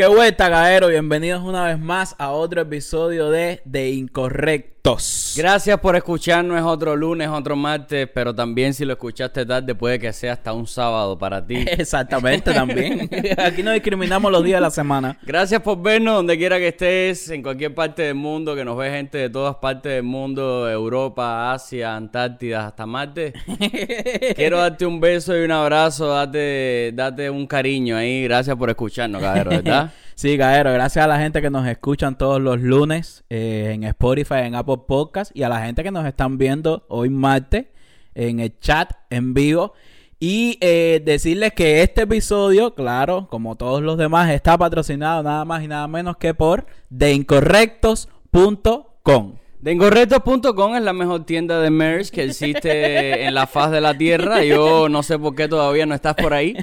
Qué vuelta, Gaero. Bienvenidos una vez más a otro episodio de De Gracias por escucharnos. Es otro lunes, otro martes, pero también si lo escuchaste tarde puede que sea hasta un sábado para ti. Exactamente, también. Aquí no discriminamos los días de la semana. Gracias por vernos donde quiera que estés, en cualquier parte del mundo, que nos ve gente de todas partes del mundo, Europa, Asia, Antártida, hasta Marte. Quiero darte un beso y un abrazo, date, date un cariño ahí. Gracias por escucharnos, Gaero, ¿verdad? Sí, Gaero, gracias a la gente que nos escuchan todos los lunes eh, en Spotify, en Apple Podcast y a la gente que nos están viendo hoy martes en el chat en vivo. Y eh, decirles que este episodio, claro, como todos los demás, está patrocinado nada más y nada menos que por theincorrectos.com. Deincorrectos.com es la mejor tienda de merch que existe en la faz de la tierra. Yo no sé por qué todavía no estás por ahí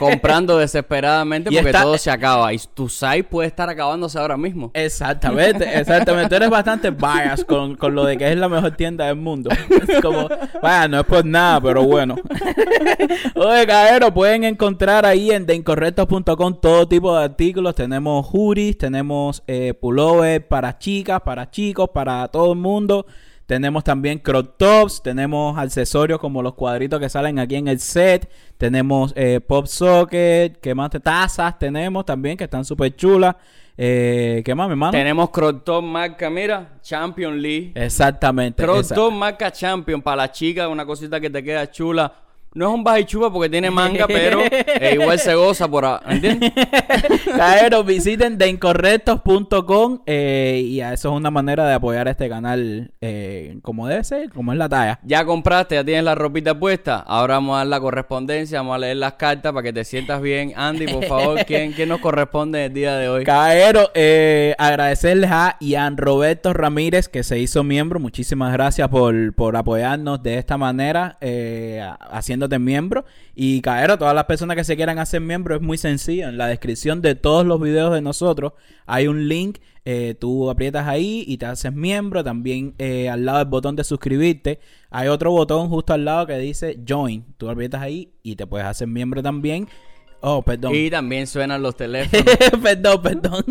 comprando desesperadamente porque está- todo se acaba. Y tu site puede estar acabándose ahora mismo. Exactamente, exactamente. Tú eres bastante bias con, con lo de que es la mejor tienda del mundo. Es como, vaya, no es por nada, pero bueno. Oye, caero, pueden encontrar ahí en deincorrectos.com todo tipo de artículos. Tenemos hoodies, tenemos eh, pullover para chicas, para chicos, para todo el mundo. Tenemos también crop tops, tenemos accesorios como los cuadritos que salen aquí en el set, tenemos eh, pop socket, ¿qué más? Tazas tenemos también que están súper chulas. Eh, ¿Qué más, mi hermano? Tenemos crop top marca, mira, Champion League. Exactamente. Crop top marca Champion para la chica, una cosita que te queda chula. No es un bajichupa porque tiene manga, pero eh, igual se goza por... a- ¿Entiendes? Caeros, visiten deincorrectos.com eh, y a eso es una manera de apoyar este canal eh, como debe ser, como es la talla. Ya compraste, ya tienes la ropita puesta. Ahora vamos a dar la correspondencia, vamos a leer las cartas para que te sientas bien. Andy, por favor, ¿quién, quién nos corresponde el día de hoy? Caero, eh, agradecerles a Ian Roberto Ramírez que se hizo miembro. Muchísimas gracias por, por apoyarnos de esta manera, eh, a- haciéndote miembro. Y Caero, todas las personas que se quieran hacer miembro es muy sencillo. En la descripción de todos los videos de nosotros hay un link. eh, tú aprietas ahí y te haces miembro. También eh, al lado del botón de suscribirte hay otro botón justo al lado que dice Join. Tú aprietas ahí y te puedes hacer miembro también. Oh, perdón. Y también suenan los teléfonos. perdón, perdón.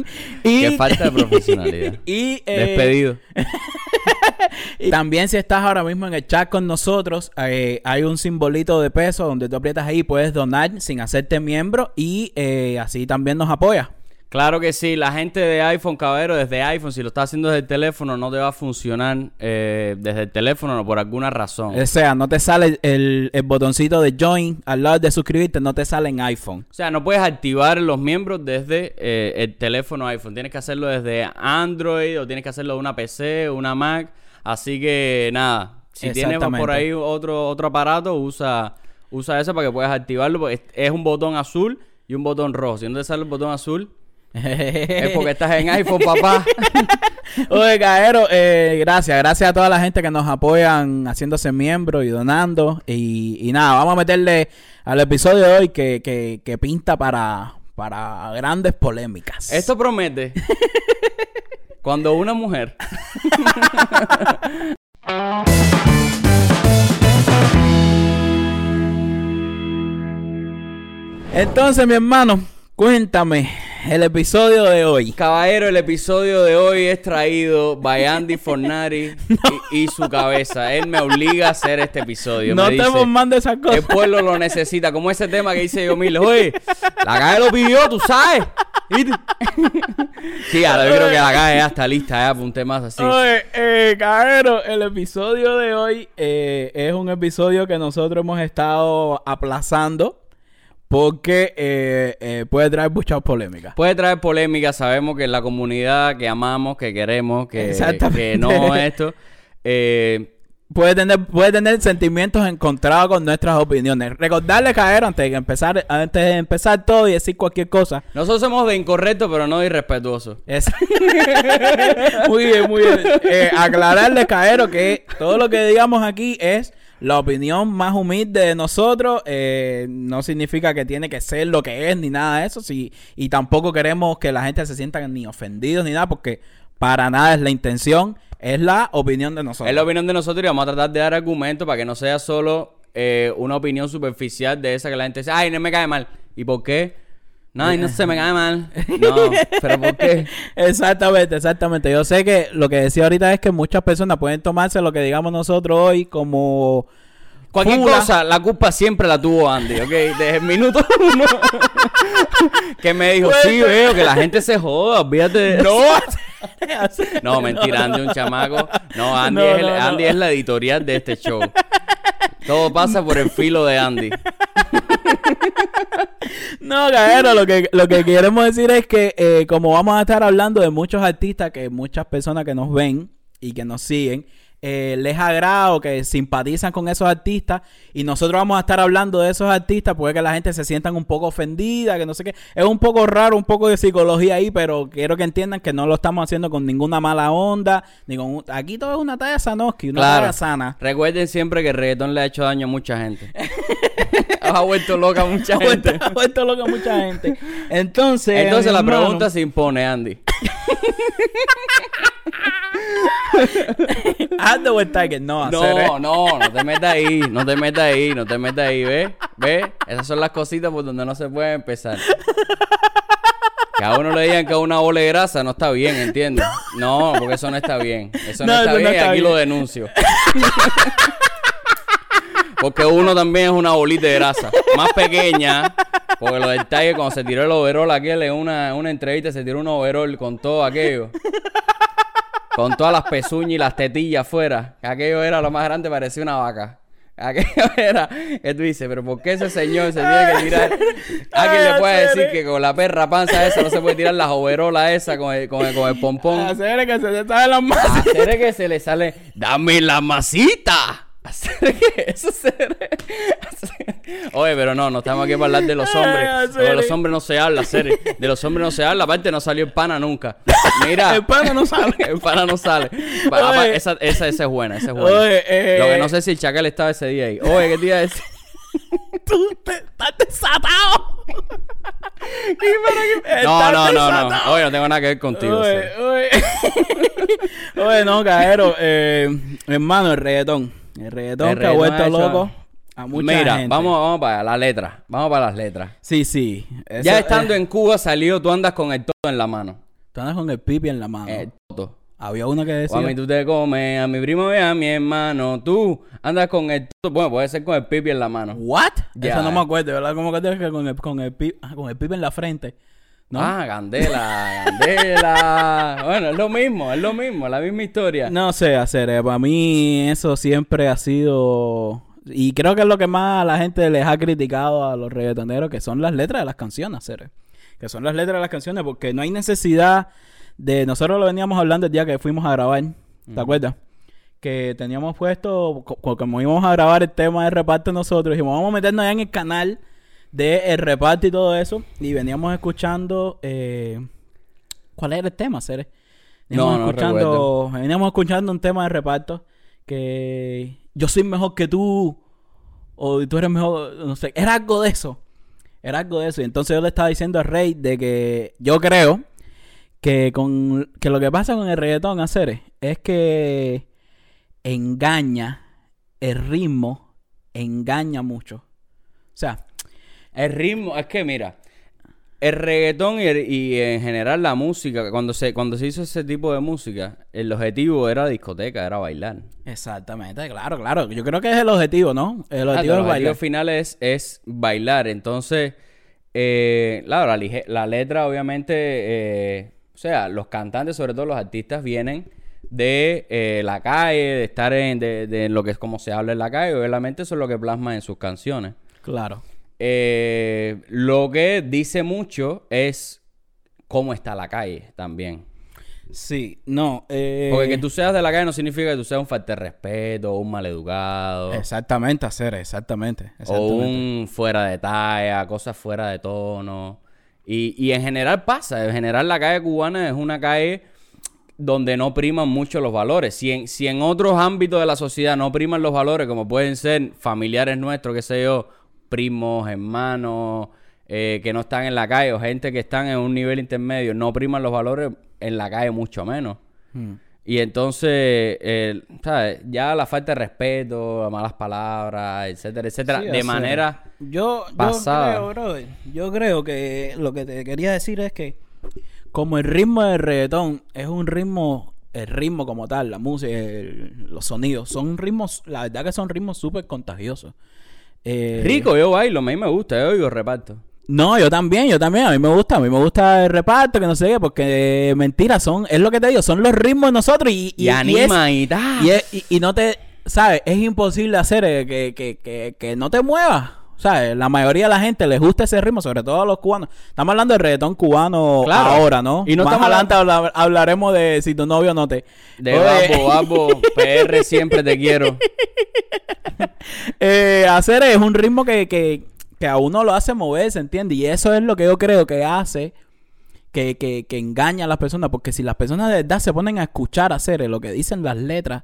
Y, Qué falta de profesionalidad. y, eh, Despedido. y también si estás ahora mismo en el chat con nosotros, eh, hay un simbolito de peso donde tú aprietas ahí, puedes donar sin hacerte miembro y eh, así también nos apoya. Claro que sí, la gente de iPhone, caballero, desde iPhone, si lo estás haciendo desde el teléfono, no te va a funcionar eh, desde el teléfono no, por alguna razón. O sea, no te sale el, el botoncito de join al lado de suscribirte, no te sale en iPhone. O sea, no puedes activar los miembros desde eh, el teléfono iPhone. Tienes que hacerlo desde Android o tienes que hacerlo de una PC, una Mac. Así que nada, si tienes por ahí otro, otro aparato, usa, usa eso para que puedas activarlo. porque es un botón azul y un botón rojo. Si no te sale el botón azul, es porque estás en iPhone, papá. Oye, Caero, eh, gracias, gracias a toda la gente que nos apoyan haciéndose miembro y donando. Y, y nada, vamos a meterle al episodio de hoy que, que, que pinta para, para grandes polémicas. Esto promete. Cuando una mujer Entonces, mi hermano, cuéntame el episodio de hoy. Caballero, el episodio de hoy es traído by Andy Fornari y, y su cabeza. Él me obliga a hacer este episodio. no me dice, estemos mandando esas El cosas. pueblo lo necesita. Como ese tema que dice yo mil. Oye, la calle lo pidió, tú sabes. Sí, ahora yo creo que la calle ya está lista ya para un tema así. Oye, eh, Caero, el episodio de hoy eh, es un episodio que nosotros hemos estado aplazando porque eh, eh, puede traer muchas polémicas. Puede traer polémica, sabemos que la comunidad que amamos, que queremos, que, no esto. eh, Puede tener, puede tener sentimientos encontrados con nuestras opiniones. Recordarle, Caero, antes de empezar, antes de empezar todo y decir cualquier cosa. nosotros somos de incorrecto, pero no de irrespetuoso. Es... muy bien, muy bien. Eh, aclararle, Caero, que todo lo que digamos aquí es la opinión más humilde de nosotros. eh, no significa que tiene que ser lo que es ni nada de eso. Sí, y tampoco queremos que la gente se sienta ni ofendidos ni nada, porque para nada es la intención. Es la opinión de nosotros. Es la opinión de nosotros y vamos a tratar de dar argumentos para que no sea solo eh, una opinión superficial de esa que la gente dice, ay, no me cae mal. ¿Y por qué? No, y no se me cae mal. No, pero ¿por qué? Exactamente, exactamente. Yo sé que lo que decía ahorita es que muchas personas pueden tomarse lo que digamos nosotros hoy como Cualquier Fula. cosa, la culpa siempre la tuvo Andy, ¿ok? Desde el minuto uno. que me dijo, sí, veo que la gente se joda, olvídate de no No, mentira, Andy es un chamaco. No, Andy, No, es, el- no, no. Andy es la editorial de este show. Todo pasa por el filo de Andy. No, Gajero, lo que, lo que queremos decir es que eh, como vamos a estar hablando de muchos artistas, que muchas personas que nos ven y que nos siguen, eh, les agrada o que simpatizan con esos artistas y nosotros vamos a estar hablando de esos artistas puede que la gente se sientan un poco ofendida, que no sé qué. Es un poco raro, un poco de psicología ahí, pero quiero que entiendan que no lo estamos haciendo con ninguna mala onda, ni con... un- Aquí todo es una talla Sanoski, una Claro. talla sana. Recuerden siempre que el reggaetón le ha hecho daño a mucha gente. ha vuelto loca a mucha gente. ha vuelto loca a mucha gente. Entonces, Entonces la hermano- pregunta se impone, Andy. El Tiger, no, hacer, ¿eh? No, no, no te metas ahí, no te metas ahí, no te metas ahí, ¿ves? ¿Ves? Esas son las cositas por donde no se puede empezar. Que a uno le digan que es una bola de grasa no está bien, ¿entiendes? No, porque eso no está bien. Eso no, No, está eso no bien y aquí bien. lo denuncio. Porque uno también es una bolita de grasa. Más pequeña. Porque lo del Tiger, cuando se tiró el overall aquel en una, una entrevista, se tiró un overall con todo aquello. Con todas las pezuñas y las tetillas afuera. Que Aquello era lo más grande, parecía una vaca. Aquello era. Tú dices, pero ¿por qué ese señor se tiene que tirar? Alguien le puede decir que con la perra panza esa no se puede tirar las overolas esa con el, con el, con el pompón. Hacer que se te sale las manos. Hacer que se le sale. ¡Dame la masita! Hacer que eso se. hacer- Oye, pero no, no estamos aquí para hablar de los hombres. De los hombres no se habla, hacer. De los hombres no se habla. Aparte, no salió el pana nunca. Mira. El pana no sale. El pana no sale. Apa- esa, esa, esa es buena, esa es buena. Oye, eh, Lo que no sé si el chacal estaba ese día ahí. Oye, ¿qué te iba a decir? Tú te, estás desatado. No, no, no, no. Oye, no tengo nada que ver contigo. Oye, sí. oye. Oye, no, Cajero. Eh, hermano, el reggaetón. El reggaetón El que ha reggaetón vuelto ha loco a mucha Mira, gente. vamos, vamos para la letra. Vamos para las letras. Sí, sí. Eso- ya estando eh, en Cuba salió, tú andas con el todo en la mano. Tú andas con el pipi en la mano. El toto. Había uno que O decía... a mí tú te comes, a mi primo y a mi hermano. Tú andas con el toto. Bueno, puede ser con el pipi en la mano. ¿What? Ya. Eso no me acuerdo, ¿verdad? Como que que con el, con el pipi... ah, con el pipi en la frente. ¿No? Ah, Candela, Candela. bueno, es lo mismo, es lo mismo, la misma historia. No sé hacer, eh, para mí eso siempre ha sido y creo que es lo que más a la gente les ha criticado a los reggaetoneros que son las letras de las canciones, hacer, que son las letras de las canciones porque no hay necesidad de nosotros lo veníamos hablando el día que fuimos a grabar, ¿te acuerdas? Que teníamos puesto co- co- como íbamos a grabar el tema de reparto nosotros, dijimos, vamos a meternos ya en el canal de el reparto y todo eso y veníamos escuchando eh, ¿cuál era el tema, Cere? No, Veníamos no escuchando, veníamos escuchando un tema de reparto que yo soy mejor que tú o tú eres mejor, no sé, era algo de eso. Era algo de eso. Y entonces yo le estaba diciendo a Rey de que yo creo que con que lo que pasa con el reggaetón hacer es que engaña el ritmo, engaña mucho. O sea, El ritmo, es que mira, el reggaetón y, el- y en general la música, cuando se, cuando se hizo ese tipo de música, el objetivo era discoteca, era bailar. exactamente, claro, claro. Yo creo que es el objetivo, ¿no? El objetivo el es objetivo final es, es bailar. Entonces, eh, claro, la, lige- la letra obviamente, eh, o sea, los cantantes, sobre todo los artistas, vienen de eh, la calle, de estar en de, de lo que es como se habla en la calle. Obviamente eso es lo que plasman en sus canciones. Claro. Eh, lo que dice mucho es cómo está la calle también. Sí, no. Eh, Porque que tú seas de la calle no significa que tú seas un falta de respeto, un maleducado. Exactamente, hacer, exactamente. O exactamente. un fuera de talla, cosas fuera de tono. Y, y en general pasa. En general la calle cubana es una calle donde no priman mucho los valores. Si en, si en otros ámbitos de la sociedad no priman los valores, como pueden ser familiares nuestros, qué sé yo, primos, hermanos, eh, que no están en la calle, o gente que están en un nivel intermedio, no priman los valores en la calle mucho menos. Mm. Y entonces, eh, ¿sabes? Ya la falta de respeto, las malas palabras, etcétera, etcétera, Sí, de manera Yo, yo creo, brother, yo creo que lo que te quería decir es que como el ritmo del reggaetón es un ritmo, el ritmo como tal, la música, el- los sonidos, son ritmos, la verdad que son ritmos súper contagiosos. Eh, rico, yo bailo, a mí me gusta, yo oigo reparto. No, yo también, yo también, a mí me gusta, a mí me gusta el reparto, que no sé qué, porque eh, mentira, son, es lo que te digo, son los ritmos de nosotros y, Y, y, y es- anima y, tal. y, es- y- y no te, ¿sabes? Es imposible hacer eh, que, que, que, que no te muevas. ¿Sabes? La mayoría de la gente les gusta ese ritmo, sobre todo a los cubanos. Estamos hablando del reggaetón cubano Claro. ahora, ¿no? Y no Más estamos adelante habla- hablaremos de si tu novio no te... De Oye, Babo, Babo, PR siempre te quiero. eh, hacer es un ritmo que, que, que a uno lo hace moverse, ¿entiendes? Y eso es lo que yo creo que hace que, que, que engaña a las personas. Porque si las personas de verdad se ponen a escuchar hacer lo que dicen las letras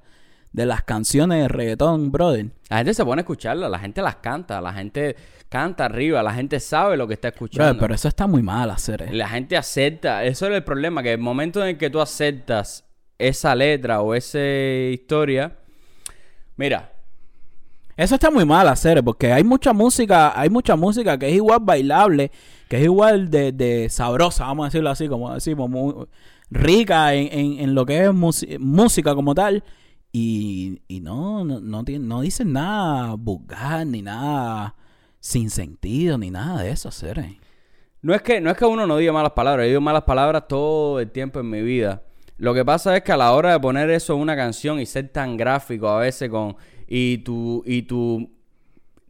de las canciones de reggaetón, brother. La gente se pone a escucharla, la gente las canta, la gente canta arriba, la gente sabe lo que está escuchando. Brother, pero eso está muy mal hacer. La gente acepta, eso es el problema, que el momento en el que tú aceptas esa letra o esa historia, mira, Eso está muy mal hacer, porque hay mucha música, hay mucha música que es igual bailable, que es igual de, de sabrosa, vamos a decirlo así, como decimos, muy rica en, en, en lo que es música como tal, y, y no, no, no, no dicen nada vulgar, ni nada sin sentido, ni nada de eso, hacer. no es que no es que uno no diga malas palabras, yo digo malas palabras todo el tiempo en mi vida. Lo que pasa es que a la hora de poner eso en una canción y ser tan gráfico a veces con y tu y tu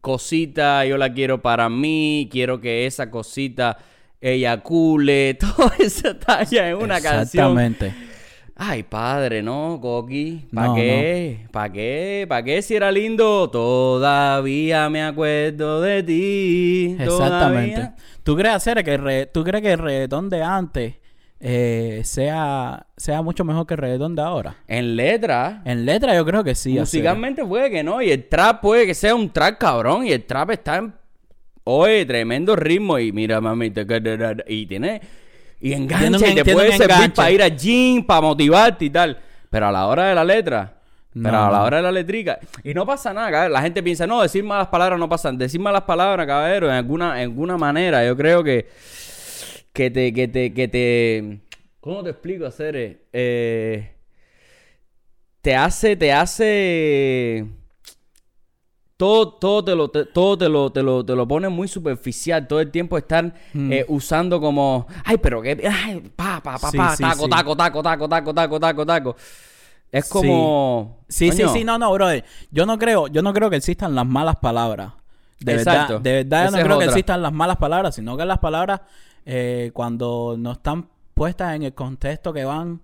cosita yo la quiero para mí, quiero que esa cosita eyacule, toda esa talla en una canción. Exactamente. Ay, padre, ¿no, Coqui? ¿Para No, qué? ¿Para qué? ¿Para qué si era lindo? Todavía me acuerdo de ti. Exactamente. todavía. ¿Tú crees, hacer que el re- tú crees que el reggaetón de antes eh, sea, sea mucho mejor que el reggaetón de ahora? En letra, En letra yo creo que sí. Musicalmente puede que no. Y el trap puede que sea un trap cabrón. Y el trap está en... Oye, tremendo ritmo. Y mira, mami, te- y tiene... Y engancha Tiene un- y te tiene puede un servir para ir al gym, para motivarte y tal. Pero a la hora de la letra... Pero No, a la no. hora de la letrica. Y no pasa nada, cabrón. La gente piensa, no, decir malas palabras no pasa. Decir malas palabras, caballero, en alguna, en alguna manera, yo creo que. Que te, que te, que te. ¿Cómo te explico, hacer? Eh, te hace, te hace. Todo, todo te lo, te- todo te lo, te lo, te lo pone muy superficial. Todo el tiempo estar Mm. eh, usando como. Ay, pero que. Ay, pa, pa, pa, Sí, pa, sí, taco, sí. taco, taco, taco, taco, taco, taco, taco. Es como. Sí, sí, sí, no, no, brother. Yo no creo, yo no creo que existan las malas palabras. De Exacto. verdad, de verdad yo no creo que existan las malas palabras, sino que las palabras eh, cuando no están puestas en el contexto que van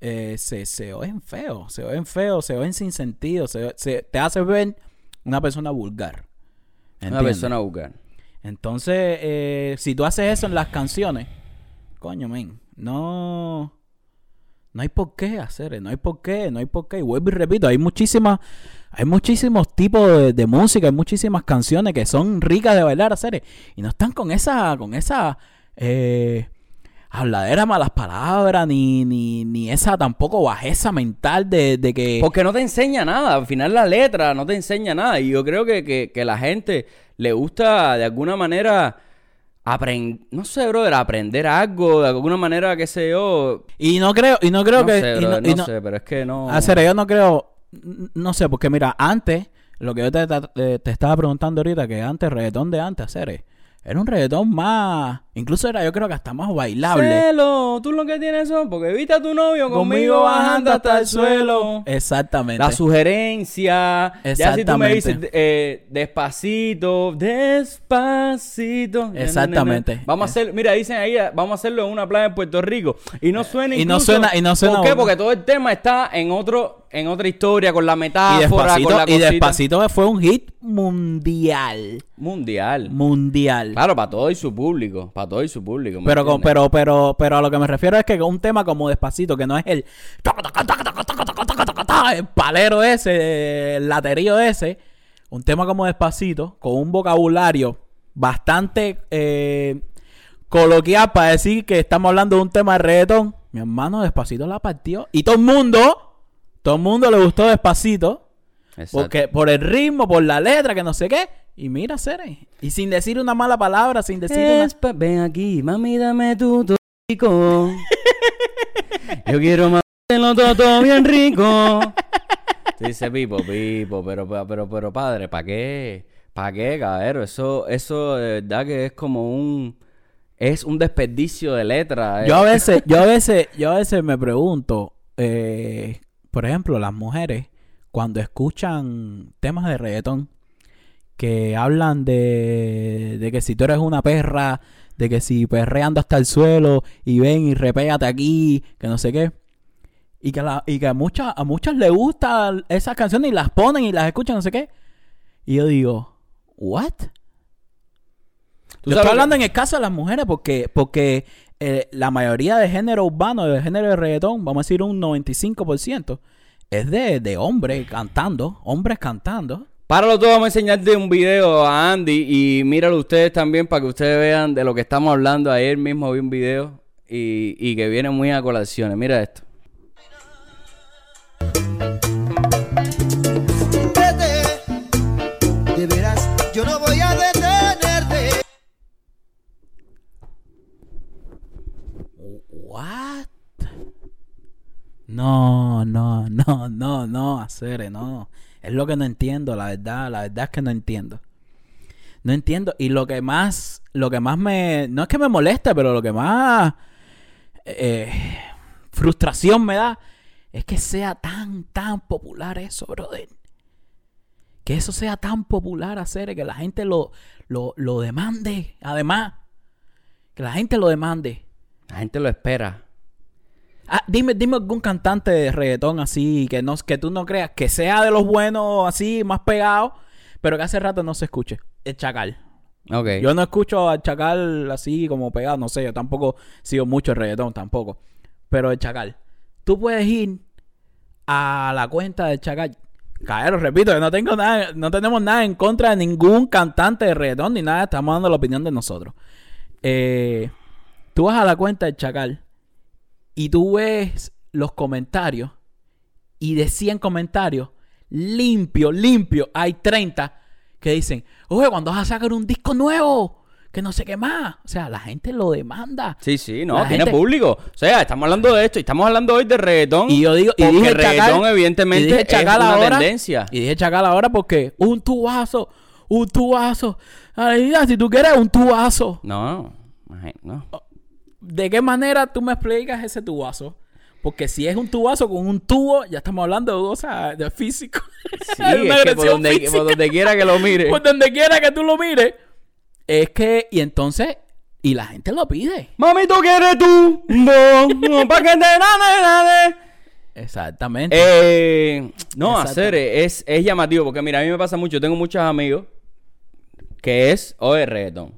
eh, se, se oyen feos, se oyen feos, se oyen sin sentido, se, se- te hace ver una persona vulgar. Una persona buscar. Entonces, eh, si tú haces eso en las canciones, coño, men, no, no hay por qué hacer, no hay por qué, no hay por qué. Y vuelvo y repito, hay muchísimas, hay muchísimos tipos de, de música, hay muchísimas canciones que son ricas de bailar, hacer, y no están con esa, con esa eh, habladera malas palabras, ni, ni, ni esa tampoco bajeza mental de, de que Porque no te enseña nada. Al final la letra no te enseña nada. Y yo creo que, que, que la gente le gusta de alguna manera aprender, no sé, brother, aprender algo, de alguna manera, qué sé yo. y no creo, y no creo no que sé, y no- y no no- sé, pero es que no. Hacer, yo no creo, no sé, porque mira, antes, lo que yo te, te- te estaba preguntando ahorita, que antes, reggaetón de antes, hacer, era un reggaetón más, incluso era yo creo que hasta más bailable. Celo, tú lo que tienes son porque viste a tu novio conmigo bajando hasta el suelo. Exactamente. La sugerencia. Ya si tú me dices Exactamente. eh, despacito, despacito. Exactamente. Vamos a hacer, mira, dicen ahí, vamos a hacerlo en una playa en Puerto Rico. Y no suena Y no suena- y no suena ¿Por qué? Porque todo el tema está en otro, en otra historia, con la y metáfora, despacito, con la y cosita. despacito fue un hit mundial. Mundial. Mundial. Claro, para todo y su público. Para todo y su público. ¿me Pero, con, pero, pero, pero a lo que me refiero es que un tema como Despacito, que no es el, el palero ese, el laterío ese, un tema como Despacito, con un vocabulario bastante eh, coloquial para decir que estamos hablando de un tema de reggaetón, Mi hermano despacito la partió. Y todo el mundo, todo el mundo le gustó despacito. Exacto. Porque por el ritmo, por la letra, que no sé qué. Y mira, Cere. Y sin decir una mala palabra, sin decir una... Es Ven aquí, mami, dame tu tóxico. Yo quiero matártelo todo, todo bien rico. Dice Pipo, Pipo, pero, pero, pero, padre, ¿para qué? ¿Para qué, caballero? Eso, eso de verdad que es como un... Es un desperdicio de letra. eh. Yo a veces, yo a veces, yo a veces me pregunto, eh, por ejemplo, las mujeres, cuando escuchan temas de reggaetón, que hablan de, de que si tú eres una perra, de que si perreando hasta el suelo y ven y repégate aquí, que no sé qué. Y que, la- y que a, muchas, a muchas les gustan esas canciones y las ponen y las escuchan, no sé qué. Y yo digo, ¿what? ¿Tú Yo estoy que- hablando en el caso de las mujeres porque, porque eh, la mayoría de género urbano, de género de reggaetón, vamos a decir un 95%, es de, de hombres cantando, hombres cantando. Páralo todo, vamos a enseñarte un video a Andy y míralo ustedes también para que ustedes vean de lo que estamos hablando. Ayer mismo vi un video y, y que viene muy a colaciones. Mira esto. Vete, de veras, yo no voy a detenerte. What? No, no, no, no, no, hacer, no. Es lo que no entiendo, la verdad, la verdad es que no entiendo. No entiendo. Y lo que más, lo que más me, no es que me moleste, pero lo que más eh, frustración me da es que sea tan, tan popular eso, brother. Que eso sea tan popular hacer, que la gente lo, lo, lo demande. Además, que la gente lo demande. La gente lo espera. Ah, dime, dime algún cantante de reggaetón así que no, que tú no creas que sea de los buenos así, más pegados, pero que hace rato no se escuche. El Chacal. Ok. Yo no escucho al Chacal así como pegado, no sé, yo tampoco sigo mucho el reggaetón, tampoco. Pero el Chacal. Tú puedes ir a la cuenta del Chacal. Caero, repito, yo no tengo nada, no tenemos nada en contra de ningún cantante de reggaetón ni nada, estamos dando la opinión de nosotros. Eh, tú vas a la cuenta del Chacal y tú ves los comentarios y de 100 comentarios, limpio, limpio, hay 30 que dicen, oye, cuando vas a sacar un disco nuevo, que no sé qué más. O sea, la gente lo demanda. Sí, sí, no, La tiene gente- público. O sea, estamos hablando de esto y estamos hablando hoy de reggaetón. Y yo digo, y dije reggaetón, Chacal, evidentemente, y dije es Chacal una ahora, tendencia. Y dije Chacal ahora porque un tubazo, un tubazo. Ay, mira, si tú quieres un tubazo. No, no. ¿De qué manera tú me explicas ese tubazo? Porque si es un tubazo con un tubo, ya estamos hablando de cosas de físico. Sí, es que por donde, física. por donde quiera que lo mire. Por donde quiera que tú lo mires. Es que, y entonces, y la gente lo pide. Mami, tú quieres tú. No, no, pa' que te nade. Exactamente. Eh, no, hacer es, es llamativo porque mira, a mí me pasa mucho. Tengo muchos amigos que es, oye, reggaetón.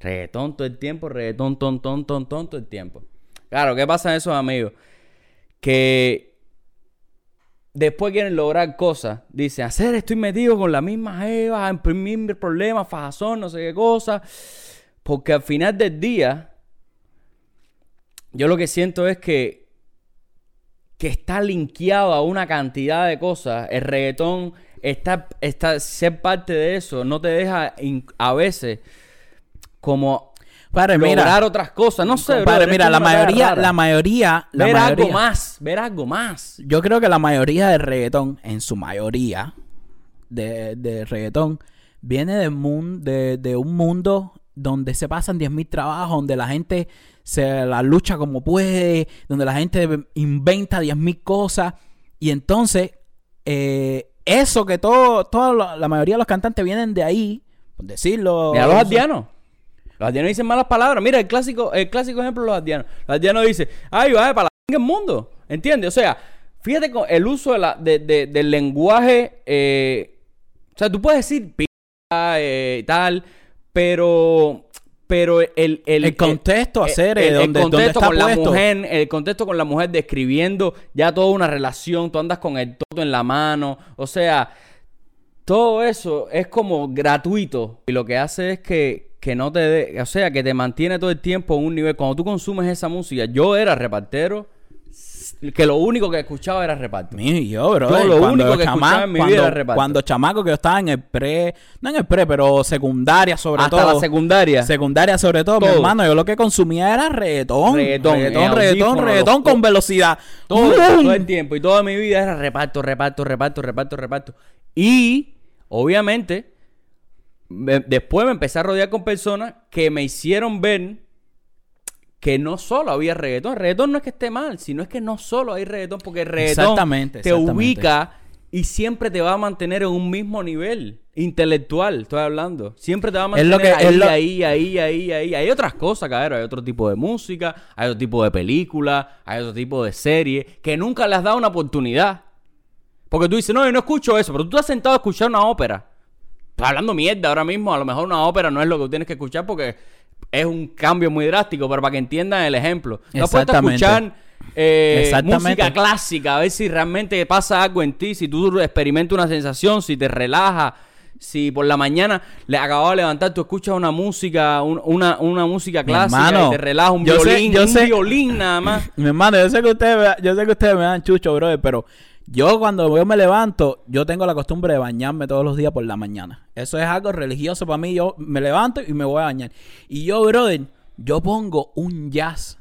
Reggaetón todo el tiempo, reggaetón, ton, ton, ton, ton, todo el tiempo. Claro, ¿qué pasa en esos amigos? Que después quieren lograr cosas. Dicen, hacer, estoy metido con la misma jeva, en el mismo problema, fajazón, no sé qué cosa. Porque al final del día, yo lo que siento es que que está linkeado a una cantidad de cosas. El reggaetón está, está ser parte de eso no te deja a veces como Padre, lograr mira. otras cosas. No sé, es mira, la mayoría, la mayoría, la ver mayoría, algo más, ver algo más. Yo creo que la mayoría del reggaetón, en su mayoría, de, de reggaetón, viene de, mun- de, de un mundo donde se pasan 10.000 trabajos, donde la gente se la lucha como puede, donde la gente inventa 10.000 cosas. Y entonces, eh, eso que todo, toda la, la mayoría de los cantantes vienen de ahí, por decirlo. Mira los aldeanos. Los aldeanos dicen malas palabras. Mira, el clásico, el clásico ejemplo de los aldeanos. Los aldeanos dicen, ay, va para la el mundo. ¿Entiendes? O sea, fíjate con el uso de la, de- de- del lenguaje. eh, o sea, tú puedes decir p eh, y tal, pero. Pero el, el, El contexto, hacer, eh, el, el donde- donde contexto con la puesto. mujer, el contexto con la mujer describiendo ya toda una relación, tú andas con el todo en la mano, o sea, todo eso es como gratuito y lo que hace es que, que no te dé, o sea, que te mantiene todo el tiempo en un nivel. Cuando tú consumes esa música, yo era repartero, que lo único que escuchaba era reparto. Mi, yo, bro. Yo lo cuando único que chama- escuchaba en mi vida era reparto. Cuando chamaco que yo estaba en el pre, no en el pre, pero secundaria sobre Hasta todo. la secundaria. Secundaria sobre todo, mi hermano, yo lo que consumía era reggaetón. Reggaetón, reggaetón, reggaetón, con velocidad. Todo, todo el tiempo. Y toda mi vida era reparto, reparto, reparto, reparto, reparto. Y, obviamente, me- después me empecé a rodear con personas que me hicieron ver que no solo había reggaetón. Reggaetón no es que esté mal, sino es que no solo hay reggaetón, porque el reggaetón Exactamente, te ubica y siempre te va a mantener en un mismo nivel intelectual, estoy hablando. Siempre te va a Es lo mantener es ahí, lo- ahí, ahí, ahí, ahí. Hay otras cosas, cabrón. Hay otro tipo de música, hay otro tipo de película, hay otro tipo de serie que nunca le has dado una oportunidad. Porque tú dices, no, yo no escucho eso, pero tú te has sentado a escuchar una ópera. Estás hablando mierda ahora mismo. A lo mejor una ópera no es lo que tú tienes que escuchar porque es un cambio muy drástico, pero para que entiendan el ejemplo. No puedes escuchar eh, música clásica, a ver si realmente pasa algo en ti, si tú experimentas una sensación, si te relaja, si por la mañana le acabas de levantar, tú escuchas una música, un- una, una música clásica hermano, y te relaja un yo sé- violín, yo un sé- violín nada más. Mi hermano, yo sé que ustedes, yo sé que ustedes me dan chucho, brother, pero yo cuando yo me levanto, yo tengo la costumbre de bañarme todos los días por la mañana. Eso es algo religioso para mí. Yo me levanto y me voy a bañar. Y yo, brother, yo pongo un jazz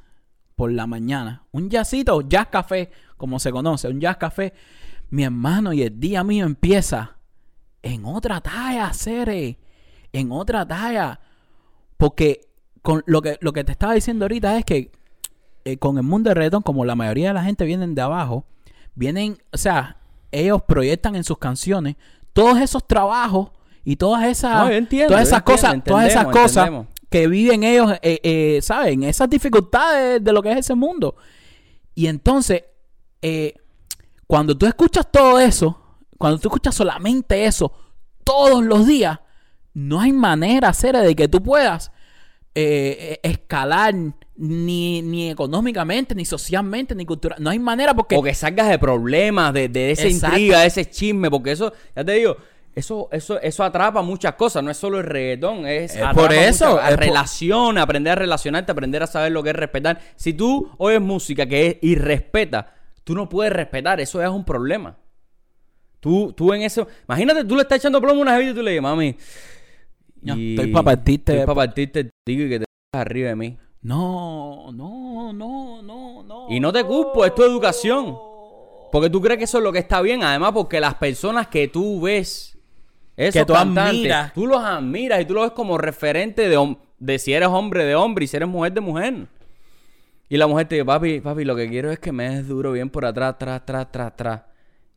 por la mañana. Un jazzito, jazz café, como se conoce, un jazz café. Mi hermano, y el día mío empieza en otra talla, Cere. En otra talla. Porque con lo que, lo que te estaba diciendo ahorita es que eh, con el mundo de reggaetón, como la mayoría de la gente vienen de abajo, vienen, o sea, ellos proyectan en sus canciones todos esos trabajos y todas esas, No, yo entiendo, todas esas entiendo, cosas, todas esas cosas que viven ellos, eh, eh, ¿saben? Esas dificultades de lo que es ese mundo. Y entonces, eh, cuando tú escuchas todo eso, cuando tú escuchas solamente eso todos los días, no hay manera, Cere, de que tú puedas eh, escalar ni, ni económicamente, ni socialmente, ni culturalmente. No hay manera porque... O que salgas de problemas, de, de esa Exacto. intriga, de ese chisme, porque eso, ya te digo, eso, eso, eso atrapa muchas cosas, no es solo el reggaetón, es, Es por eso, muchas- es por- relaciones, aprender a relacionarte, aprender a saber lo que es respetar. Si tú oyes música que es irrespeta, tú no puedes respetar, eso es un problema. Tú, tú en eso, imagínate, tú le estás echando plomo a una jevita y tú le dices, mami, No, y- estoy pa' partirte- estoy pa' partirte el y que te arriba de mí. No, no, no, no, no. Y no te culpo, es tu educación. Porque tú crees que eso es lo que está bien. Además, porque las personas que tú ves, esos Que tú cantantes, admiras. tú los admiras y tú los ves como referente de, de si eres hombre de hombre y si eres mujer de mujer. Y la mujer te dice, papi, papi, lo que quiero es que me des duro bien por atrás, atrás, atrás, atrás, atrás.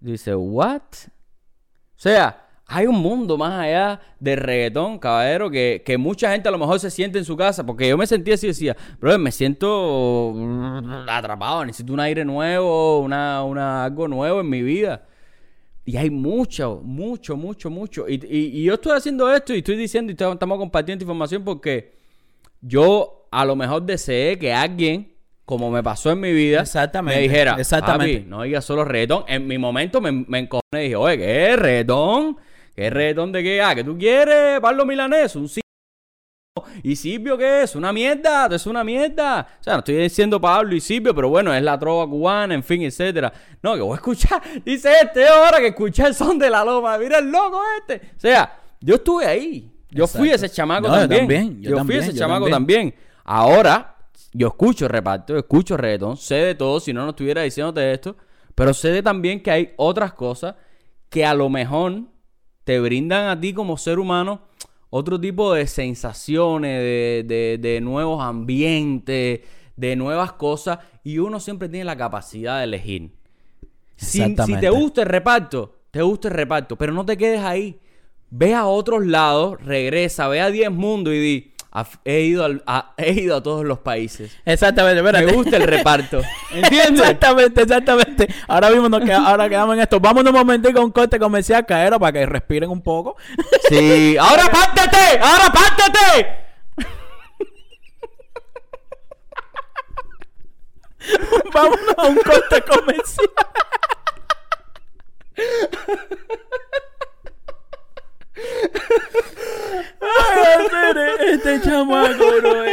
Y dice, ¿what? O sea, hay un mundo más allá del reggaetón, caballero, que, que mucha gente a lo mejor se siente en su casa. Porque yo me sentía así y decía, bro, me siento atrapado, necesito un aire nuevo, una, una, algo nuevo en mi vida. Y hay mucho, mucho, mucho, mucho. Y, y- y yo estoy haciendo esto y estoy diciendo y estamos compartiendo información porque yo a lo mejor deseé que alguien, como me pasó en mi vida, Exactamente, me dijera, exactamente. "Papi, no oigas solo reggaetón. En mi momento me, me encojoné y dije, oye, ¿qué es reggaetón? ¿Qué reggaetón de qué? Ah, ¿que tú quieres, Pablo Milanés? Un sí. ¿Y Silvio qué es? ¿Una mierda? ¿Es una mierda? O sea, no estoy diciendo Pablo y Silvio, pero bueno, es la trova cubana, en fin, etcétera. No, que voy a escuchar, dice este ahora que escuché el son de la loma. Mira el loco este. O sea, yo estuve ahí. Yo fui ese chamaco No, yo también. Yo, fui ese yo chamaco también. también. Ahora, yo escucho reparto, escucho reggaetón, sé de todo, si no, no estuviera diciéndote esto. Pero sé de también que hay otras cosas que a lo mejor te brindan a ti como ser humano otro tipo de sensaciones, de, de- de nuevos ambientes, de nuevas cosas. Y uno siempre tiene la capacidad de elegir. Si, si te gusta el reparto, te gusta el reparto, pero no te quedes ahí. Ve a otros lados, regresa, ve a 10 mundos y di, "Af- he ido, al- a, he ido a todos los países. Exactamente, espérate. Me gusta el reparto. ¿Entiendes? Exactamente, exactamente. Ahora mismo nos queda- ahora quedamos en esto. Vamos un momentico con un corte comercial, caero, para que respiren un poco. Sí. ¡Ahora pártete! ¡Ahora pártete! Vámonos a un corte comercial. Este chamaco, bro.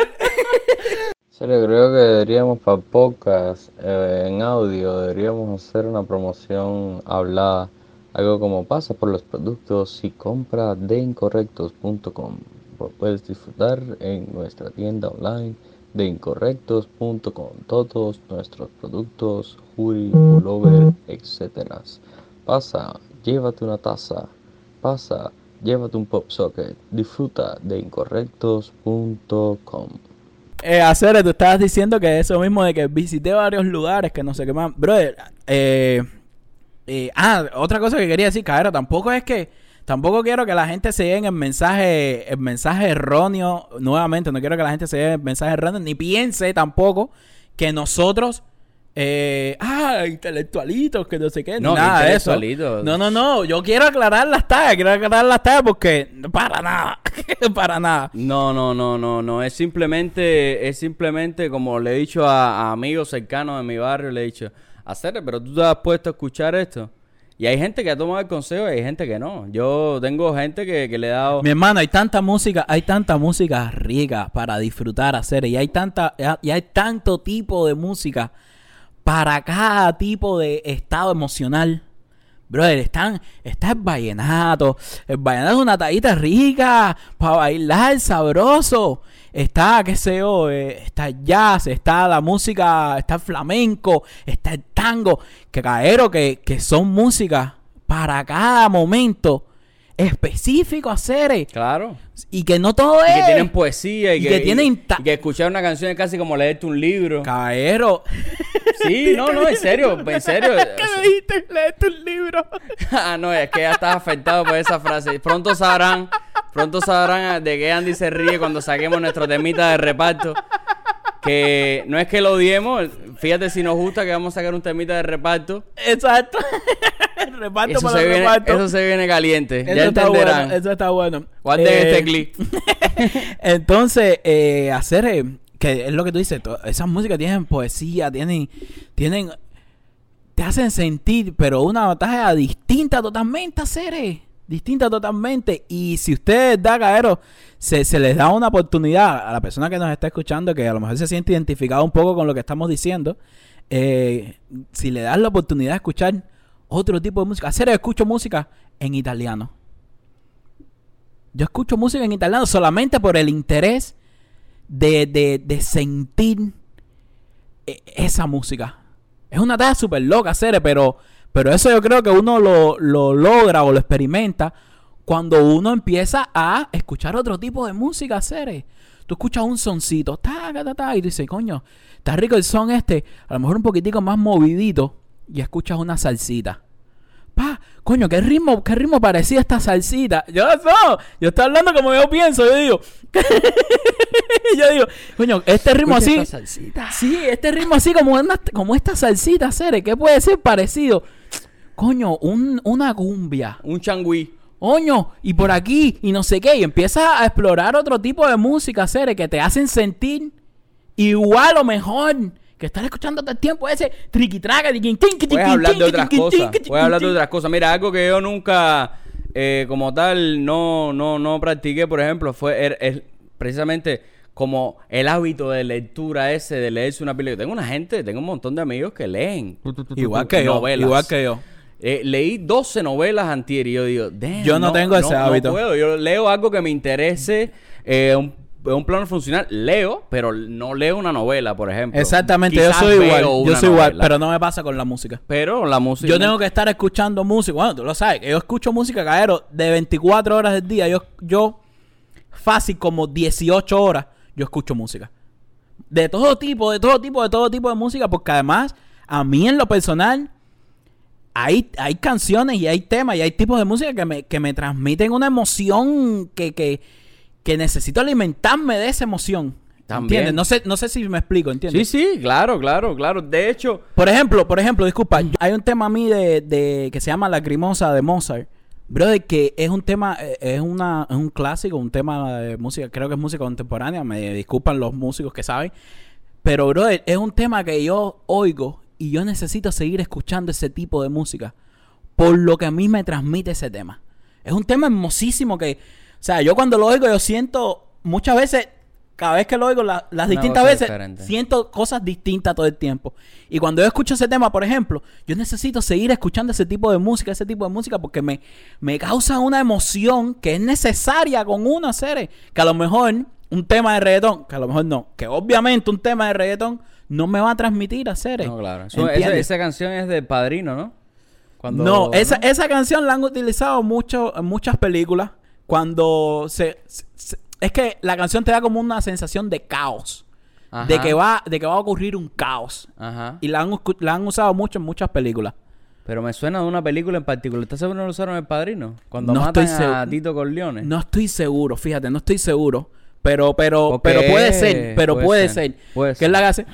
serio, creo que deberíamos para podcast eh, en audio, deberíamos hacer una promoción hablada. Algo como pasa por los productos y compra de incorrectos.com. Puedes disfrutar en nuestra tienda online de incorrectos.com todos nuestros productos, hoodie, pullover, etc. Pasa, llévate una taza. Pasa, llévate un pop socket. Disfruta de incorrectos.com. Eh, hacer, tú estabas diciendo que eso mismo de que visité varios lugares, que no sé qué más. Brother, eh, eh, ah, otra cosa que quería decir, Caero, tampoco es que, tampoco quiero que la gente se lleve el mensaje, el mensaje erróneo, nuevamente, no quiero que la gente se lleve el mensaje erróneo, ni piense tampoco que nosotros, eh, ah, intelectualitos, que no sé qué, No, nada de eso. No, no, no, yo quiero aclarar las tallas, quiero aclarar las tallas porque, para nada, para nada. No, no, no, no, no. Es simplemente, es simplemente como le he dicho a, a amigos cercanos de mi barrio, le he dicho, hacer, pero tú te has puesto a escuchar esto. Y hay gente que ha tomado el consejo y hay gente que no. Yo tengo gente que, que le he dado. Mi hermano, hay tanta música, hay tanta música rica para disfrutar, hacer, y hay tanta, y hay tanto tipo de música para cada tipo de estado emocional. Brother, están, está el vallenato. El vallenato es una tallita rica para bailar sabroso. Está, qué sé yo, eh, está el jazz, está la música, está el flamenco, está el tango. Que caero, que, que son músicas para cada momento específico hacer. Claro. Y que no todo Y es. que tienen poesía y, y que tienen y que escuchar una canción es casi como leerte un libro. Caero. Sí, no, no, en serio, en serio. ¿Qué me dijiste? Léete un libro. Ah, no, es que ya estás afectado por esa frase. Pronto sabrán, pronto sabrán de qué Andy se ríe cuando saquemos nuestro temita de reparto. Que no es que lo odiemos, fíjate si nos gusta que vamos a sacar un temita de reparto. Exacto. Reparto Eso para se, el viene, reparto. eso se viene caliente, Eso ya está entenderán. bueno. Eso está bueno. Guarden Eh, este clip. Entonces, eh, hacer, eh, que es lo que tú dices, esas músicas tienen poesía, tienen, tienen, te hacen sentir, pero una batalla distinta totalmente, hacer, distinta totalmente. Y si ustedes da caero, se, se les da una oportunidad a la persona que nos está escuchando, que a lo mejor se siente identificado un poco con lo que estamos diciendo, eh, si le das la oportunidad de escuchar otro tipo de música, hacer, escucho música en italiano. Yo escucho música en italiano solamente por el interés de, de, de sentir e- esa música. Es una tarea súper loca, Cere, pero, pero eso yo creo que uno lo, lo logra o lo experimenta cuando uno empieza a escuchar otro tipo de música, Cere. Tú escuchas un soncito, ta, ta, ta, y tú dices, coño, está rico el son este, a lo mejor un poquitico más movidito, y escuchas una salsita. Pa, coño, qué ritmo, qué ritmo parecía esta salsita. Yo no, yo estoy hablando como yo pienso, yo digo. yo digo, coño, este ritmo así. Escucha esta salsita. Sí, este ritmo así como, una- como esta salsita, Cere, ¿qué puede ser parecido? Coño, un, una cumbia. Un changüí. Coño, y por aquí, y no sé qué, y empiezas a explorar otro tipo de música, Cere, que te hacen sentir igual o mejor que estar escuchando todo el tiempo ese triquitraca, Puedes tin, hablar de otras cosas. tin, Puedes hablar de otras cosas. Mira, algo que yo nunca, eh, como tal, no, no, no practiqué, por ejemplo, fue er- el- precisamente como el hábito de lectura ese, de leerse una película. Tengo una gente, tengo un montón de amigos que leen. Igual que yo, novelas. igual que yo. Eh, leí 12 novelas antier y yo digo, "Damn, Yo no tengo ese hábito. No puedo. Yo leo algo que me interese, eh, un, un plano funcional. Leo, pero no leo una novela, por ejemplo. Exactamente, yo soy igual, yo soy igual, novela. pero no me pasa con la música. Pero la música... Yo tengo que estar escuchando música. Bueno, tú lo sabes, yo escucho música, caero, de 24 horas del día. Yo, yo fácil como 18 horas, yo escucho música. De todo tipo, de todo tipo, de todo tipo de música, porque además, a mí en lo personal, hay, hay canciones y hay temas y hay tipos de música que me, que me transmiten una emoción que, que, que necesito alimentarme de esa emoción. También. ¿Entiendes? No sé, no sé si me explico, ¿entiendes? Sí, sí, claro, claro, claro. De hecho, Por ejemplo, por ejemplo, disculpa, yo- hay un tema a mí de, de- que se llama Lacrimosa de Mozart. Brother, que es un tema, eh, es una, es un clásico, un tema de música, creo que es música contemporánea, me disculpan los músicos que saben. Pero, brother, es un tema que yo oigo y yo necesito seguir escuchando ese tipo de música. Por lo que a mí me transmite ese tema. Es un tema hermosísimo que, o sea, yo cuando lo oigo yo siento muchas veces, cada vez que lo oigo, la- las Una distintas veces, diferente. siento cosas distintas todo el tiempo. Y cuando yo escucho ese tema, por ejemplo, yo necesito seguir escuchando ese tipo de música, ese tipo de música, porque me, me causa una emoción que es necesaria con una serie. Que a lo mejor un tema de reggaetón, que a lo mejor no, que obviamente un tema de reggaetón no me va a transmitir a serie. No, claro. Eso- esa, esa canción es del padrino, ¿no? Cuando- No, esa, esa canción la han utilizado mucho en muchas películas. Cuando se, Es que la canción te da como una sensación de caos. Ajá. De que, va, de que va a ocurrir un caos. Ajá. Y la han, la han usado mucho en muchas películas. Pero me suena de una película en particular. ¿Estás seguro que no lo usaron en El Padrino? Cuando No matan estoy a Tito Corleone. No estoy seguro, fíjate, no estoy seguro. Pero, pero, pero puede ser, pero puede puede, ser, ser. puede que es la que hace.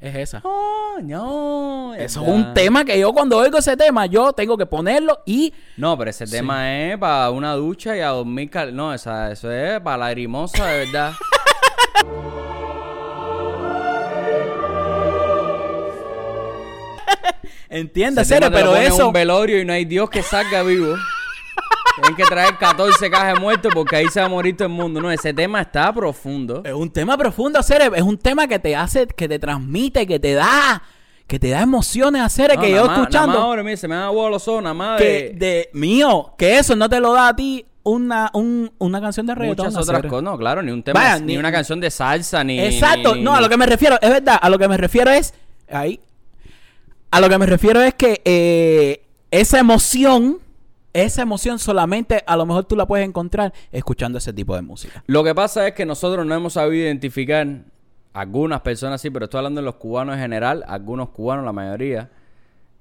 Es esa. Oh, no. Eso es un tema que yo cuando oigo ese tema, yo tengo que ponerlo y No, pero ese tema es para una ducha y a dormir. cal- No, esa, eso es para la grimosa, de verdad. entiende, pero eso. un velorio y no hay Dios que salga vivo. Tienen que traer 14 cajas de muertos porque ahí se va a morir todo el mundo. No, ese tema está profundo. Es un tema profundo, hacer es un tema que te hace, que te transmite, que te da, que te da emociones hacer, No, que yo más- nada escuchando, más ahora, mira, se me han aguado los ojos, nada más que de, mío, que eso no te lo da a ti una, un- una canción de reggaetón. muchas otras cosas. No, claro, ni un tema, Vaya, ni, ni- una canción de salsa, ni... Exacto, ni- no, a lo que me refiero, es verdad, a lo que me refiero es, ahí, a lo que me refiero es que eh, esa emoción, esa emoción solamente a lo mejor tú la puedes encontrar escuchando ese tipo de música. Lo que pasa es que nosotros no hemos sabido identificar, algunas personas sí, pero estoy hablando de los cubanos en general, algunos cubanos, la mayoría,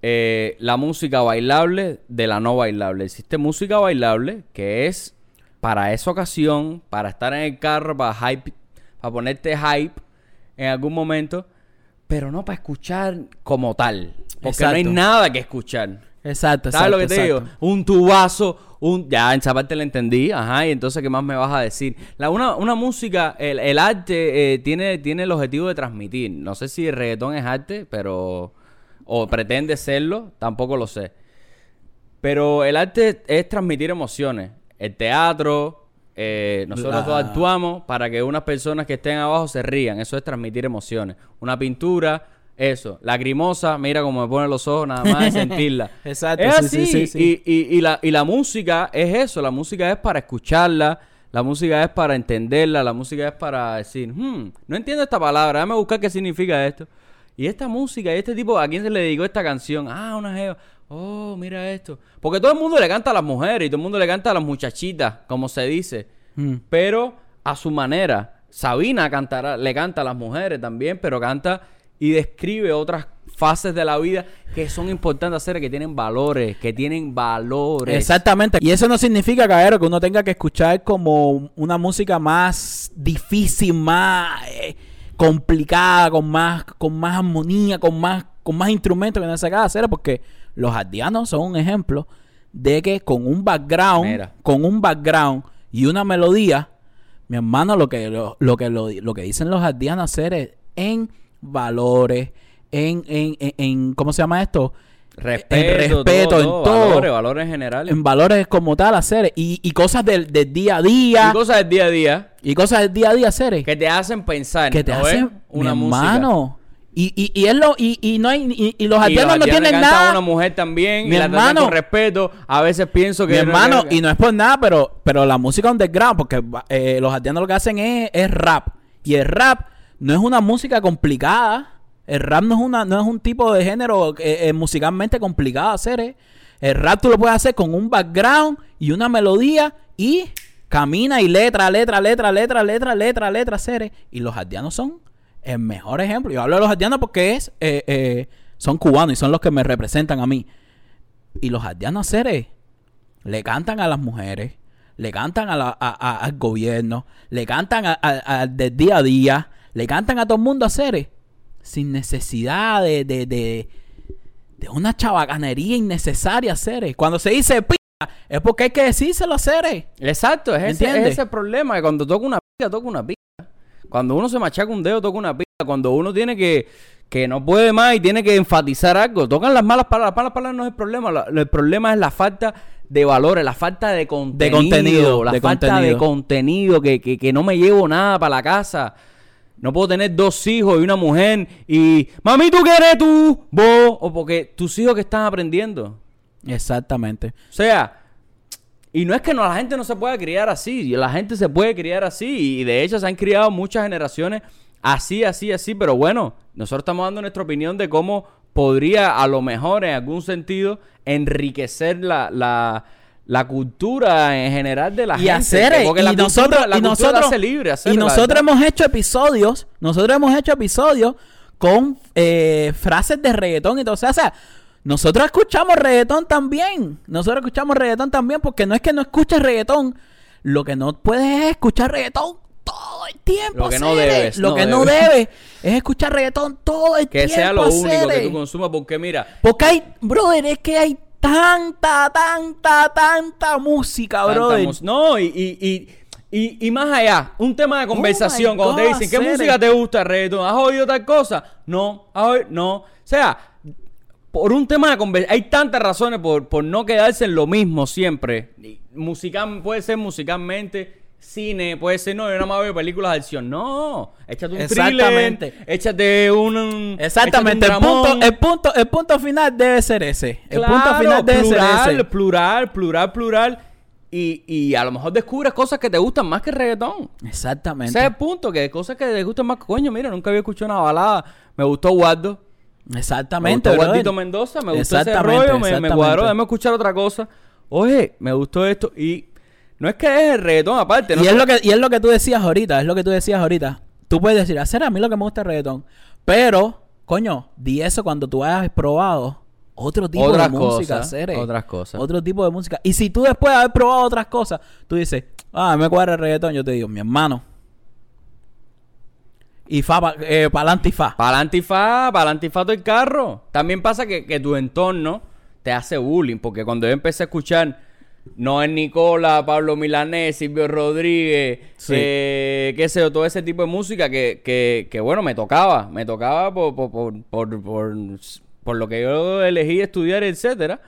eh, la música bailable de la no bailable. Existe música bailable que es para esa ocasión, para estar en el carro, para hype, para ponerte hype en algún momento, pero no para escuchar como tal. Porque no hay nada que escuchar. Exacto, ¿Sabes exacto. lo que te exacto. digo? Un tubazo, un... Ya, en esa parte la entendí, ajá, y entonces, ¿qué más me vas a decir? La, una, una música, el, el arte eh, tiene, tiene el objetivo de transmitir. No sé si el reggaetón es arte, pero... O pretende serlo, tampoco lo sé. Pero el arte es transmitir emociones. El teatro, eh, nosotros todos actuamos para que unas personas que estén abajo se rían. Eso es transmitir emociones. Una pintura, eso. Lacrimosa, mira cómo me ponen los ojos nada más de sentirla. Exacto, Es sí, así. sí, sí, sí. Y, y- y la, y la música es eso. La música es para escucharla. La música es para entenderla. La música es para decir, "Hmm, no entiendo esta palabra. Déjame buscar qué significa esto. Y esta música y este tipo, ¿a quién se le dedicó esta canción? Ah, una geo. Oh, mira esto. Porque todo el mundo le canta a las mujeres y todo el mundo le canta a las muchachitas, como se dice. Mm. Pero a su manera. Sabina cantará, le canta a las mujeres también, pero canta y describe otras fases de la vida que son importantes hacer, que tienen valores, que tienen valores. Exactamente. Y eso no significa, caballero, que uno tenga que escuchar como una música más difícil, más eh, complicada, con más, con más armonía, con más, con más instrumentos que no se acaba de hacer, porque los ardianos son un ejemplo de que con un background, Mira. con un background y una melodía, mi hermano, lo que lo, lo que lo, lo que dicen los ardianos hacer es en valores, en, en, en, en- ¿cómo se llama esto? Respeto, en respeto, en todo. Valores, valores en general. en valores como tal hacer y, y cosas del, del día a día y cosas del día a día y cosas del día a día hacer que te hacen pensar. que te ¿no hacen una mi música. hermano y, y, y es lo y, y no hay y, y los Y aldeanos no tienen cantan a nada una mujer también Mi y la hermano- con respeto. A veces pienso que mi hermano y no es por nada pero pero la música underground porque eh, los aldeanos lo que hacen es, es rap y el rap no es una música complicada. El rap no es una no es un tipo de género eh, eh, musicalmente complicado hacer eh. el rap tú lo puedes hacer con un background y una melodía y camina y letra letra letra letra letra letra letra hacer y los aldeanos son el mejor ejemplo. Yo hablo de los aldeanos porque es eh, eh, son cubanos y son los que me representan a mí. Y los aldeanos seres le cantan a las mujeres, le cantan a la- a- a- al gobierno, le cantan a- a- a- del día a día, le cantan a todo el mundo a seres sin necesidad de, de, de, de una chabacanería innecesaria seres. Cuando se dice p es porque hay que decírselo a seres. Exacto, es ese, es ese problema. Que cuando toca una pica, toca una pica. Cuando uno se machaca un dedo, toca una pica. Cuando uno tiene que, que no puede más y tiene que enfatizar algo, tocan las malas palabras. Las malas palabras no es el problema. la- el problema es la falta de valores, la falta de contenido, contenido, la de falta de contenido. contenido, que, que, que no me llevo nada para la casa. No puedo tener dos hijos y una mujer y, mami, ¿tú qué eres tú? Vos, o porque tus hijos que están aprendiendo. Exactamente. O sea, y no es que no, la gente no se pueda criar así, la gente se puede criar así, y de hecho se han criado muchas generaciones así, así, así, pero bueno, nosotros estamos dando nuestra opinión de cómo podría a lo mejor en algún sentido enriquecer la, la, la cultura en general de la y gente. hacer porque y la cultura- nosotros la y cultura nosotros hace libre, hacer, y nosotros hemos hecho episodios nosotros hemos hecho episodios con eh, frases de reggaetón y todo o sea, o sea, nosotros escuchamos reggaetón también nosotros escuchamos reggaetón también porque no es que no escuches reggaetón lo que no puedes es escuchar reggaetón todo el tiempo Lo que no debes, lo no que no debes. es escuchar reggaetón todo el que tiempo sea lo único que tú consumas, porque mira, porque hay brother es que hay tanta tanta tanta música Tanta brother mus- No, y, y, y, y, y más allá, un tema de conversación. Oh my cuando te God, dicen, ¿qué música te gusta, reggaetón? ¿Has oído tal cosa? No, ¿has oído? No. O sea, por un tema de conversación, hay tantas razones por, por no quedarse en lo mismo siempre. Musical, puede ser musicalmente, cine, puede ser, no, yo nada más veo películas de acción. No, échate un Exactamente. thriller, échate un... un- Exactamente, el échate un punto, dramón. el punto, el punto final debe ser ese. El punto final debe plural, ser ese. plural, plural, plural. Y, y a lo mejor descubres cosas que te gustan más que el reggaetón. Exactamente. Ese es el punto, que cosas que te gustan más. Coño, mira, nunca había escuchado una balada. Me gustó Guardo. Me Exactamente. gustó brother. Guardito Mendoza. Me gustó ese rollo. Me, me cuadró. Déjame escuchar otra cosa. Oye, me gustó esto. Y no es que es el reggaetón aparte. ¿no? Y es lo que y es lo que tú decías ahorita, es lo que tú decías ahorita. Tú puedes decir, hacer a mí lo que me gusta el reggaetón, pero coño, di eso cuando tú hayas probado otro tipo Otras de música, cosas, Cere. otras cosas. Otro tipo de música. Y si tú después de haber probado otras cosas, tú dices, ah, me cuadra el reggaetón, yo te digo, mi hermano. Y fa, pa, eh, pa'lante y fa. Para el antifa, para el antifa del carro. También pasa que, que tu entorno te hace bullying. Porque cuando yo empecé a escuchar Noel Nicola, Pablo Milanés, Silvio Rodríguez, Sí. eh, qué sé yo, todo ese tipo de música que, que, que, bueno, me tocaba. Me tocaba por, por, por, por, por lo que yo elegí estudiar, etcétera.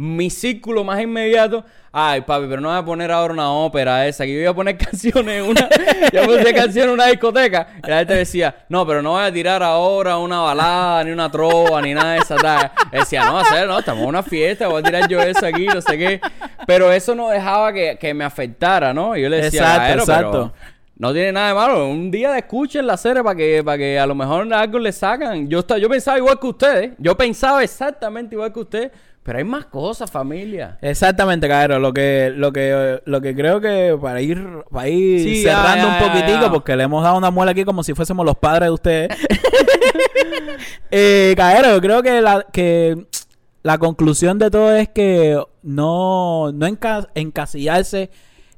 Mi círculo más inmediato, ay papi, pero no voy a poner ahora una ópera esa, que yo iba a poner canciones en una, yo puse canciones en una discoteca, y la gente decía, no, pero no voy a tirar ahora una balada, ni una trova, ni nada de esa tal. Decía, no, hacer, no, estamos en una fiesta, voy a tirar yo eso aquí, no sé qué. Pero eso no dejaba que, que me afectara, ¿no? Y yo le decía, Exacto, "Gaero, pero exacto. no tiene nada de malo. Un día de escuchen la serie para que, para que a lo mejor algo le sacan. Yo, esta- yo pensaba igual que ustedes. Yo pensaba exactamente igual que ustedes. Pero hay más cosas, familia. Exactamente, Caero. Lo que, lo que, lo que creo que para ir, para ir Sí, cerrando ya, un poquitico, ya. porque le hemos dado una muela aquí como si fuésemos los padres de ustedes. eh, Caero, yo creo que la, que la conclusión de todo es que no, no enca- encasillarse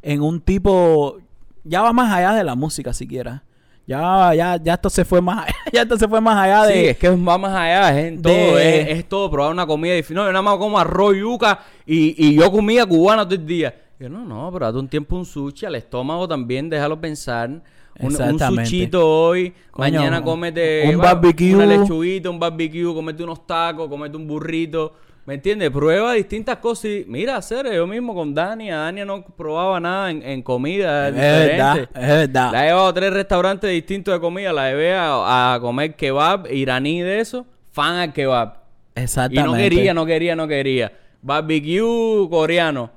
en un tipo, ya va más allá de la música siquiera. Ya, ya, ya esto se fue más, ya esto se fue más allá de. Sí, es que va más allá, es en todo, de- es, es todo, probar una comida difícil. No, yo nada más como arroz, yuca y, y yo comía cubana todo el día. Yo, no, no, pero date un tiempo un sushi al estómago también, déjalo pensar. Un, un sushito hoy, Coño, mañana cómete un va, barbecue. una lechuguita, un barbecue, comete unos tacos, comete un burrito. ¿Me entiendes? Prueba distintas cosas y mira, hacer yo mismo con Dania. Dania no probaba nada en, en comida. es verdad, diferente. es verdad. La he llevado a tres restaurantes distintos de comida. La llevé a, a comer kebab iraní de eso. Fan al kebab. Y Exactamente. no quería, no quería, no quería. Barbecue coreano.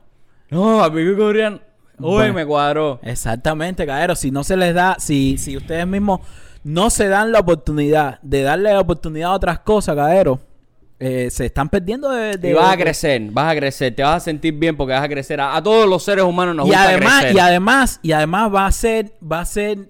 No, barbecue coreano. Uy, Bueno. me cuadró. Exactamente, Caero. Si no se les da, si, si ustedes mismos no se dan la oportunidad de darle la oportunidad a otras cosas, Caero, eh, se están perdiendo de... de- y vas a crecer, vas a crecer. Te vas a sentir bien porque vas a crecer. A, a todos los seres humanos nos y gusta además, crecer. y además, y además va a ser, va a ser,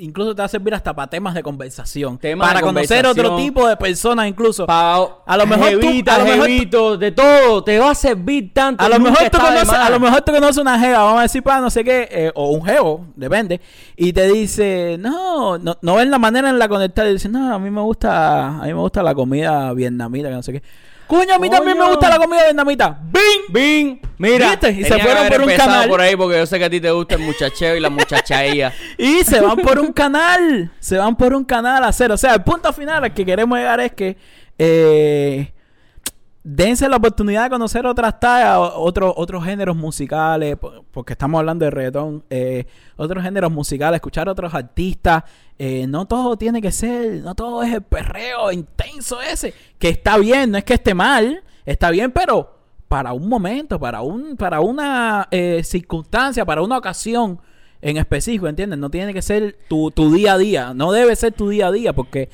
incluso te va a servir hasta para temas de conversación. Temas para de conocer otro tipo de personas incluso. Pa- A lo mejor tú- jevita, a lo mejor tú- de todo. Te va a servir tanto. A lo, mejor tú conoces, a lo mejor tú conoces una jeva, vamos a decir para no sé qué, eh, o un jevo, depende, y te dice, no, no, no ven la manera en la conectar, y dice, no, a mí me gusta, a mí me gusta la comida vietnamita, que no sé qué. Coño, a mí también me gusta la comida vietnamita. ¡Bing! Bing, mira, ¿Viste? Y se fueron por un canal. por ahí porque yo sé que a ti te gusta el muchacheo y la muchachaía. Y se van por un canal, se van por un canal a hacer. O sea, el punto final al que queremos llegar es que eh, dense la oportunidad de conocer otras tallas, otros otros géneros musicales, po- porque estamos hablando de reggaetón, eh, otros géneros musicales, escuchar otros artistas. eh, no todo tiene que ser, no todo es el perreo intenso ese, que está bien, no es que esté mal, está bien, pero para un momento, para un para una eh, circunstancia, para una ocasión en específico, ¿entiendes? No tiene que ser tu, tu día a día, no debe ser tu día a día, porque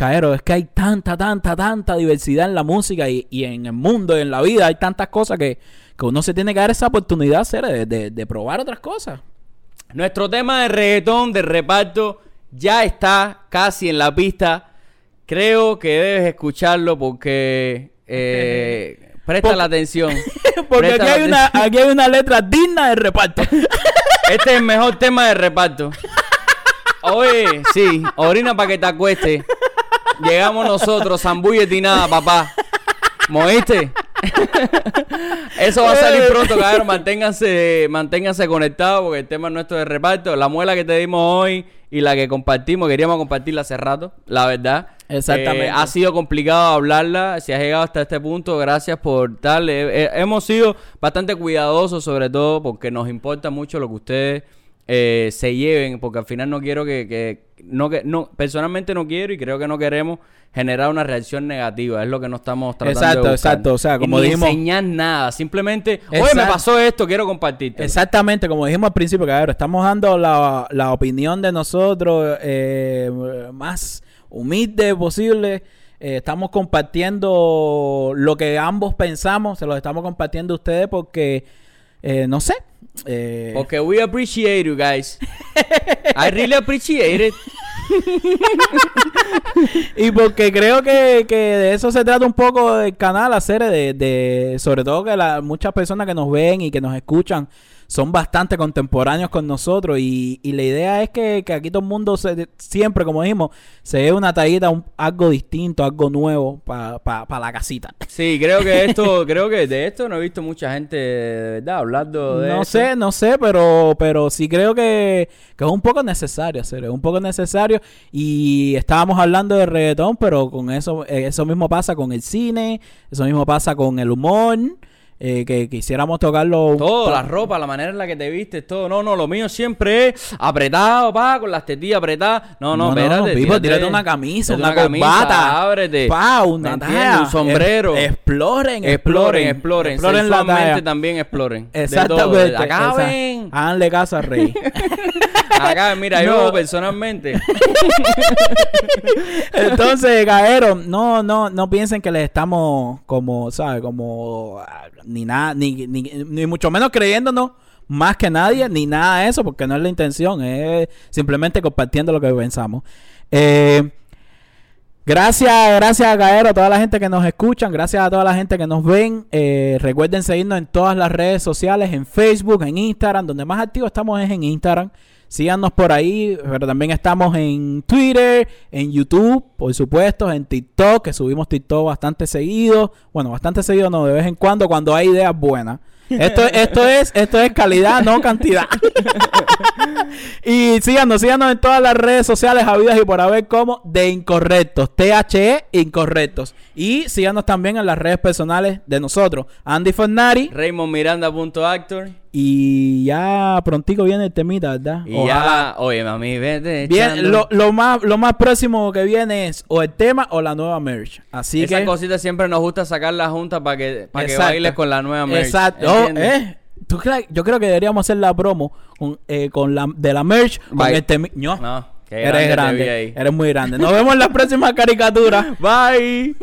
Caero, es que hay tanta, tanta, tanta diversidad en la música y, y en el mundo y en la vida. Hay tantas cosas que, que uno se tiene que dar esa oportunidad hacer, de, de- de probar otras cosas. Nuestro tema de reggaetón, de reparto, ya está casi en la pista. Creo que debes escucharlo porque... eh, presta Por- la atención. Porque Presta aquí hay, una, atención. aquí hay una letra digna de reparto. Este es el mejor tema de reparto. Oye, sí, orina para que te acueste. Llegamos nosotros, zambúllete y nada, papá. ¿Moviste? Eso va a salir pronto, cabrón. Manténganse, manténganse conectados porque el tema es nuestro de reparto. La muela que te dimos hoy y la que compartimos, queríamos compartirla hace rato, la verdad. Exactamente. Eh, ha sido complicado hablarla. Si has llegado hasta este punto, gracias por tal. Eh, eh, hemos sido bastante cuidadosos, sobre todo porque nos importa mucho lo que ustedes eh, se lleven, porque al final no quiero que, que- no que no personalmente no quiero y creo que no queremos generar una reacción negativa, es lo que no estamos tratando Exacto, de exacto, o sea, Y como ni dijimos- enseñar nada, simplemente, oye, me pasó esto, quiero compartirte. Exactamente, como dijimos al principio, cabrón, estamos dando la, la opinión de nosotros eh, más humilde posible. Eh, estamos compartiendo lo que ambos pensamos, se lo estamos compartiendo a ustedes porque, eh, no sé. eh, Porque we appreciate you guys. I really appreciate it. y porque creo que, que de eso se trata un poco el canal, hacer de, de sobre todo que la- muchas personas que nos ven y que nos escuchan son bastante contemporáneos con nosotros y, y la idea es que, que aquí todo el mundo se- siempre, como dijimos, se dé una tallita, un- algo distinto, algo nuevo para la casita. Sí, creo que esto, creo que de esto no he visto mucha gente de verdad hablando de No esto. sé, no sé, pero, pero sí creo que, que es un poco necesario hacer, es un poco necesario. Y estábamos hablando de reggaetón, pero con eso, eso mismo pasa con el cine, eso mismo pasa con el humor, eh, que quisiéramos tocarlo. Todo, la ropa, la manera en la que te vistes, todo. No, no, lo mío siempre es apretado, pa, con las tetillas apretadas. No, no, espérate. Pipo, tírate una camisa, tírate una, corbata, ábrete. pa, ¿Me una talla, Un sombrero. Es- exploren, Exploren, exploren. exploren la también exploren. Exactamente. ven. Háganle caso a Rey. Acá, mira, No. yo personalmente. Entonces, Gaero, no, no, no piensen que les estamos como, ¿sabes? Como ah, ni nada, ni, ni, ni mucho menos creyéndonos más que nadie, ni nada de eso, porque no es la intención, es simplemente compartiendo lo que pensamos. Eh, Gracias, gracias a Gaero, a toda la gente que nos escuchan, gracias a toda la gente que nos ven. Eh, recuerden seguirnos en todas las redes sociales, en Facebook, en Instagram, donde más activos estamos es en Instagram. Síganos por ahí, pero también estamos en Twitter, en YouTube, por supuesto, en TikTok, que subimos TikTok bastante seguido. Bueno, bastante seguido no, de vez en cuando, cuando hay ideas buenas. Esto, esto es, esto es calidad, no cantidad. y síganos, síganos en todas las redes sociales habidas y por haber como de incorrectos, THE incorrectos. Y síganos también en las redes personales de nosotros, Andy Fornari. RaymondMiranda.actor. Y ya prontico viene el temita, ¿verdad? Y Ojalá. ya, oye, mami, vete. Bien, lo, lo más, lo más próximo que viene es o el tema o la nueva merch. Así Esas que. cositas siempre nos gusta sacarlas juntas para que, para que bailes con la nueva merch. Exacto. Oh, eh. ¿Tú crees? Yo creo que deberíamos hacer la promo con, eh, con la, de la merch con Bye. el temi- No, No, eres grande grande. Eres muy grande. Nos vemos en la próxima caricatura. Bye.